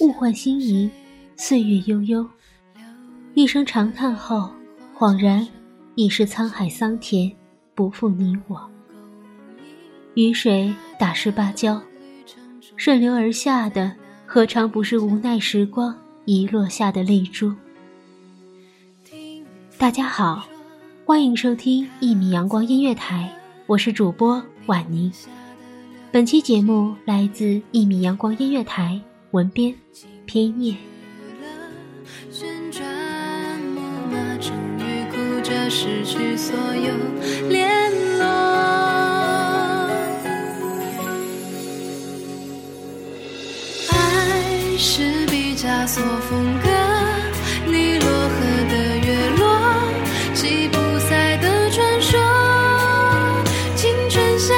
物换星移，岁月悠悠，一声长叹后，恍然已是沧海桑田，不负你我。雨水打湿芭蕉，顺流而下的，何尝不是无奈时光遗落下的泪珠？大家好，欢迎收听一米阳光音乐台，我是主播婉宁。本期节目来自一米阳光音乐台，文编偏叶。旋转木马，终于哭着失去所有联络。爱是毕加索风格，尼罗河的月落，吉普赛的传说，青春相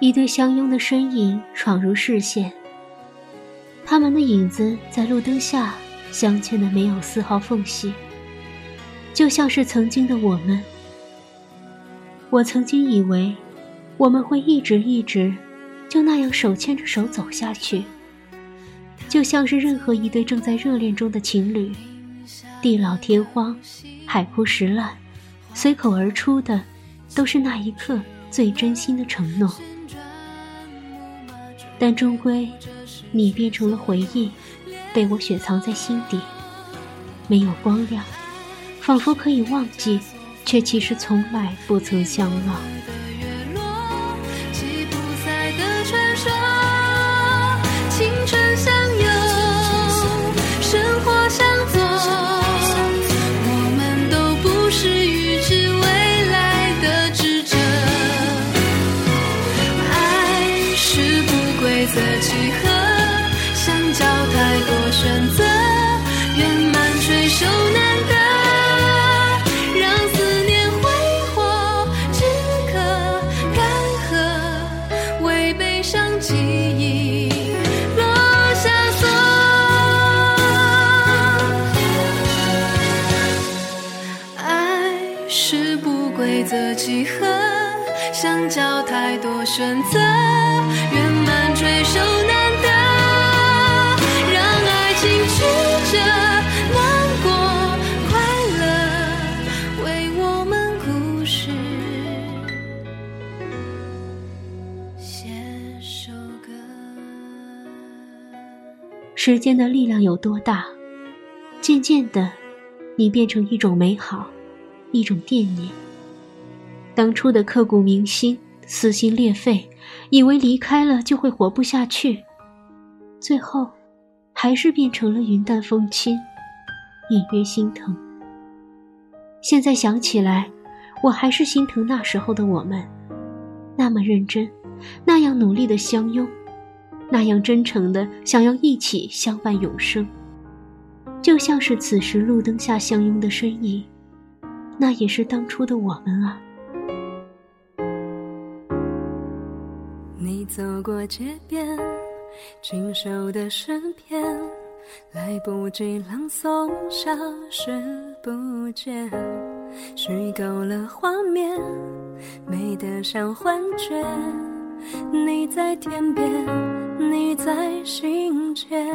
一对相拥的身影闯入视线，他们的影子在路灯下镶嵌的没有丝毫缝隙，就像是曾经的我们。我曾经以为，我们会一直一直就那样手牵着手走下去，就像是任何一对正在热恋中的情侣，地老天荒，海枯石烂，随口而出的都是那一刻最真心的承诺。但终归，你变成了回忆，被我雪藏在心底，没有光亮，仿佛可以忘记，却其实从来不曾相忘。的月落，吉普赛的传说，像记忆落下锁。爱是不规则几何，相交太多选择，圆满垂手时间的力量有多大？渐渐的，你变成一种美好，一种惦念。当初的刻骨铭心、撕心裂肺，以为离开了就会活不下去，最后，还是变成了云淡风轻，隐约心疼。现在想起来，我还是心疼那时候的我们，那么认真，那样努力的相拥。那样真诚的想要一起相伴永生，就像是此时路灯下相拥的身影，那也是当初的我们啊。你走过街边，经手的诗篇，来不及朗诵，消失不见，虚构了画面，美得像幻觉。你在天边，你在心间。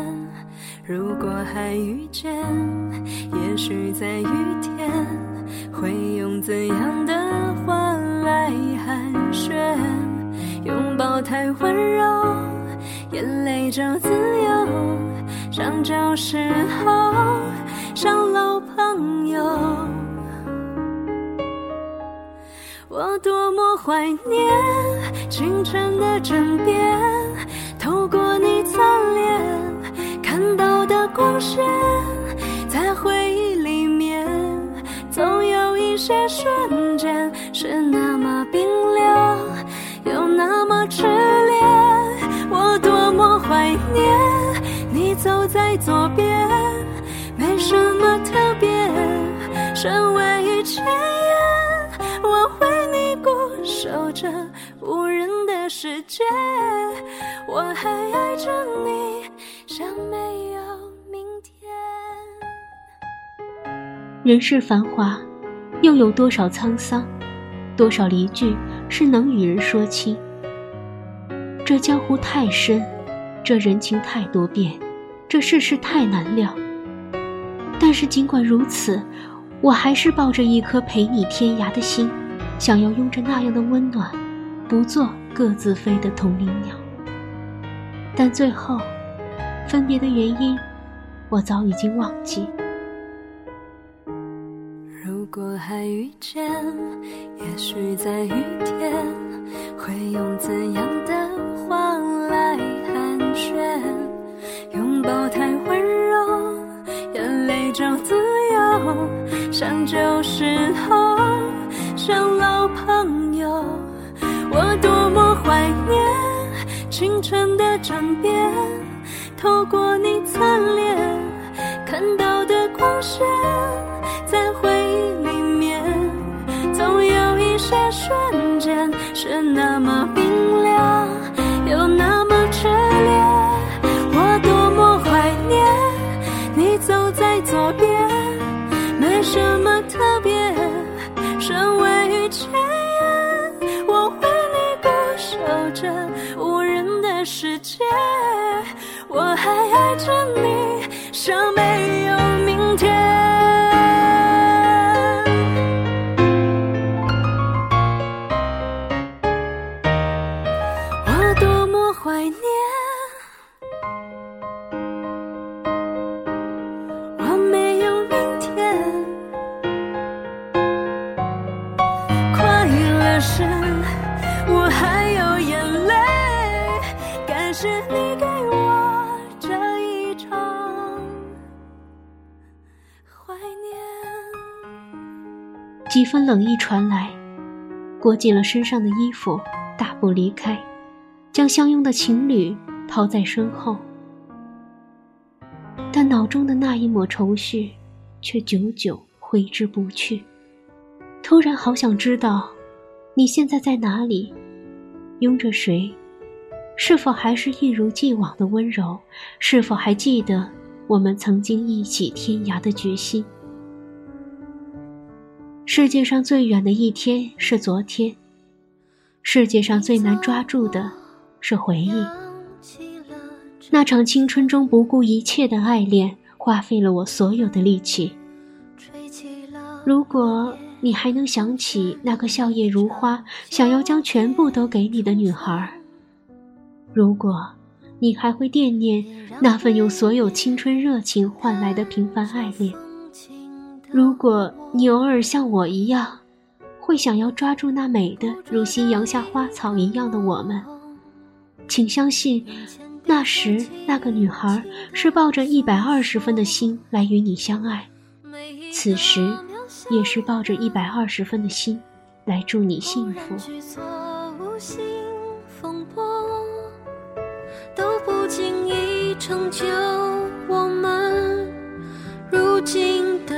如果还遇见，也许在雨天，会用怎样的话来寒暄？拥抱太温柔，眼泪就自由，像旧时候，像老朋友。我多么怀念清晨的枕边，透过你侧脸看到的光线，在回忆里面，总有一些瞬间是那么冰凉，又那么炽烈。我多么怀念你走在左边，没什么特别，身为一切。我为你固守着无人的世界，我还爱着你，像没有明天。人世繁华，又有多少沧桑？多少离聚是能与人说清？这江湖太深，这人情太多变，这世事太难料。但是尽管如此。我还是抱着一颗陪你天涯的心，想要拥着那样的温暖，不做各自飞的同林鸟。但最后，分别的原因，我早已经忘记。如果还遇见，也许在雨天，会用怎样转变，透过你侧脸看到的光线，在回忆里面，总有一些瞬间是那么爱着你，像没有明天。几分冷意传来，裹紧了身上的衣服，大步离开，将相拥的情侣抛在身后。但脑中的那一抹愁绪，却久久挥之不去。突然好想知道，你现在在哪里，拥着谁？是否还是一如既往的温柔？是否还记得我们曾经一起天涯的决心？世界上最远的一天是昨天，世界上最难抓住的是回忆。那场青春中不顾一切的爱恋，花费了我所有的力气。如果你还能想起那个笑靥如花、想要将全部都给你的女孩，如果。你还会惦念那份用所有青春热情换来的平凡爱恋。如果你偶尔像我一样，会想要抓住那美的如夕阳下花草一样的我们，请相信，那时那个女孩是抱着一百二十分的心来与你相爱，此时也是抱着一百二十分的心来祝你幸福。都不经意成就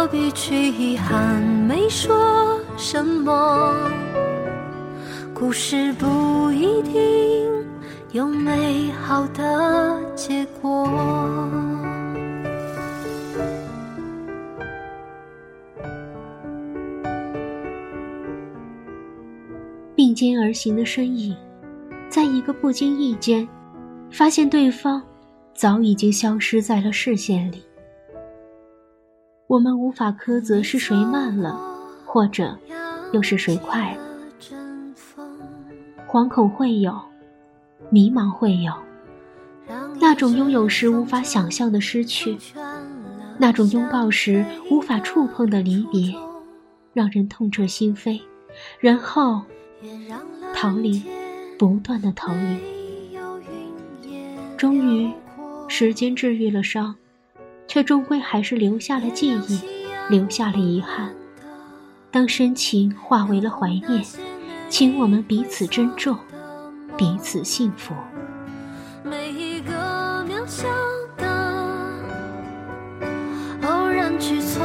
何必去遗憾没说什么？故事不一定有美好的结果。并肩而行的身影，在一个不经意间。发现对方早已经消失在了视线里，我们无法苛责是谁慢了，或者又是谁快了。惶恐会有，迷茫会有，那种拥有时无法想象的失去，那种拥抱时无法触碰的离别，让人痛彻心扉，然后逃离，不断的逃离。终于，时间治愈了伤，却终归还是留下了记忆，留下了遗憾。当深情化为了怀念，请我们彼此珍重，彼此幸福。每一个渺小的偶然举措，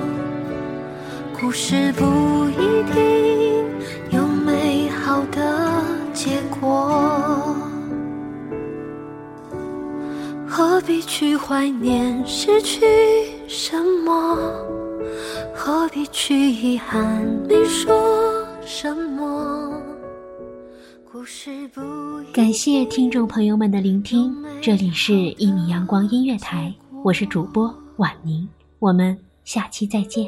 故事不一定有美好的结果。何必去怀念失去什么？何必去遗憾你说什么？感谢听众朋友们的聆听，这里是《一米阳光音乐台》，我是主播婉宁，我们下期再见。